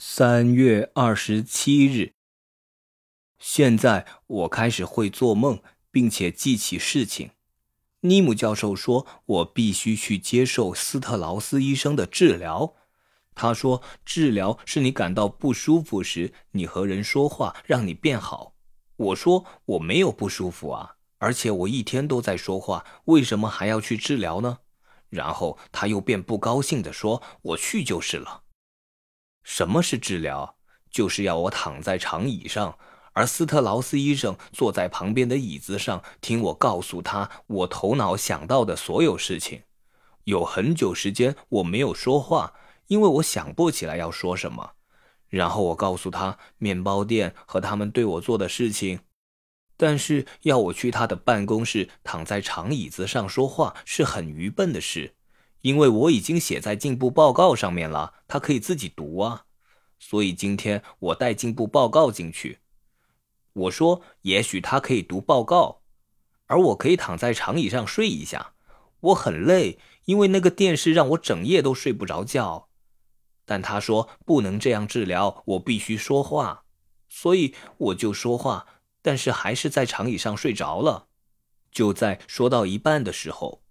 三月二十七日。现在我开始会做梦，并且记起事情。尼姆教授说，我必须去接受斯特劳斯医生的治疗。他说，治疗是你感到不舒服时，你和人说话，让你变好。我说我没有不舒服啊，而且我一天都在说话，为什么还要去治疗呢？然后他又变不高兴地说：“我去就是了。”什么是治疗？就是要我躺在长椅上，而斯特劳斯医生坐在旁边的椅子上，听我告诉他我头脑想到的所有事情。有很久时间我没有说话，因为我想不起来要说什么。然后我告诉他面包店和他们对我做的事情。但是要我去他的办公室躺在长椅子上说话是很愚笨的事，因为我已经写在进步报告上面了，他可以自己读啊。所以今天我带进步报告进去。我说，也许他可以读报告，而我可以躺在长椅上睡一下。我很累，因为那个电视让我整夜都睡不着觉。但他说不能这样治疗，我必须说话，所以我就说话。但是还是在长椅上睡着了。就在说到一半的时候，